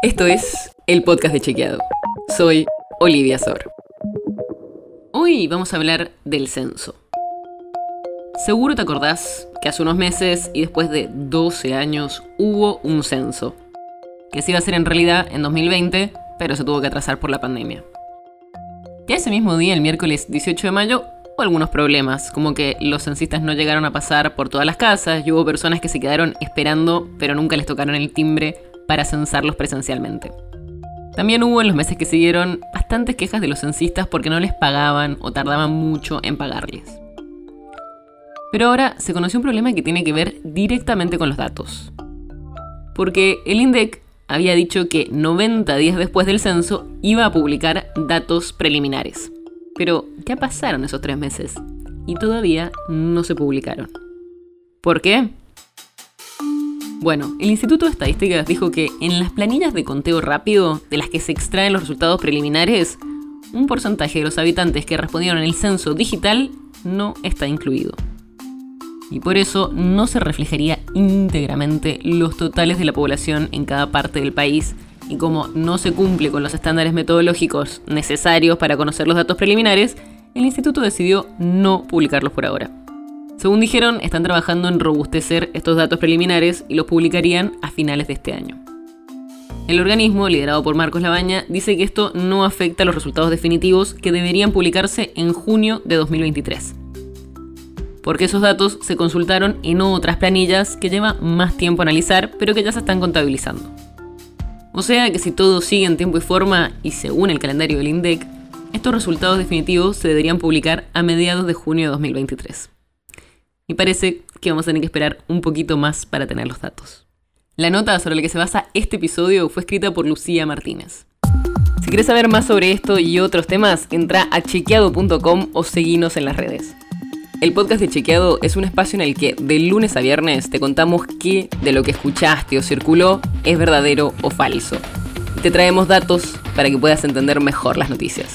Esto es el podcast de Chequeado. Soy Olivia Sor. Hoy vamos a hablar del censo. Seguro te acordás que hace unos meses y después de 12 años hubo un censo, que se iba a hacer en realidad en 2020, pero se tuvo que atrasar por la pandemia. Y ese mismo día, el miércoles 18 de mayo, hubo algunos problemas, como que los censistas no llegaron a pasar por todas las casas y hubo personas que se quedaron esperando, pero nunca les tocaron el timbre para censarlos presencialmente. También hubo en los meses que siguieron bastantes quejas de los censistas porque no les pagaban o tardaban mucho en pagarles. Pero ahora se conoció un problema que tiene que ver directamente con los datos. Porque el INDEC había dicho que 90 días después del censo iba a publicar datos preliminares. Pero, ¿qué pasaron esos tres meses? Y todavía no se publicaron. ¿Por qué? Bueno, el Instituto de Estadísticas dijo que en las planillas de conteo rápido, de las que se extraen los resultados preliminares, un porcentaje de los habitantes que respondieron el censo digital no está incluido. Y por eso no se reflejaría íntegramente los totales de la población en cada parte del país, y como no se cumple con los estándares metodológicos necesarios para conocer los datos preliminares, el instituto decidió no publicarlos por ahora. Según dijeron, están trabajando en robustecer estos datos preliminares y los publicarían a finales de este año. El organismo, liderado por Marcos Labaña, dice que esto no afecta a los resultados definitivos que deberían publicarse en junio de 2023. Porque esos datos se consultaron en otras planillas que lleva más tiempo analizar, pero que ya se están contabilizando. O sea que si todo sigue en tiempo y forma y según el calendario del INDEC, estos resultados definitivos se deberían publicar a mediados de junio de 2023. Y parece que vamos a tener que esperar un poquito más para tener los datos. La nota sobre la que se basa este episodio fue escrita por Lucía Martínez. Si quieres saber más sobre esto y otros temas, entra a chequeado.com o seguinos en las redes. El podcast de Chequeado es un espacio en el que de lunes a viernes te contamos qué de lo que escuchaste o circuló es verdadero o falso. Te traemos datos para que puedas entender mejor las noticias.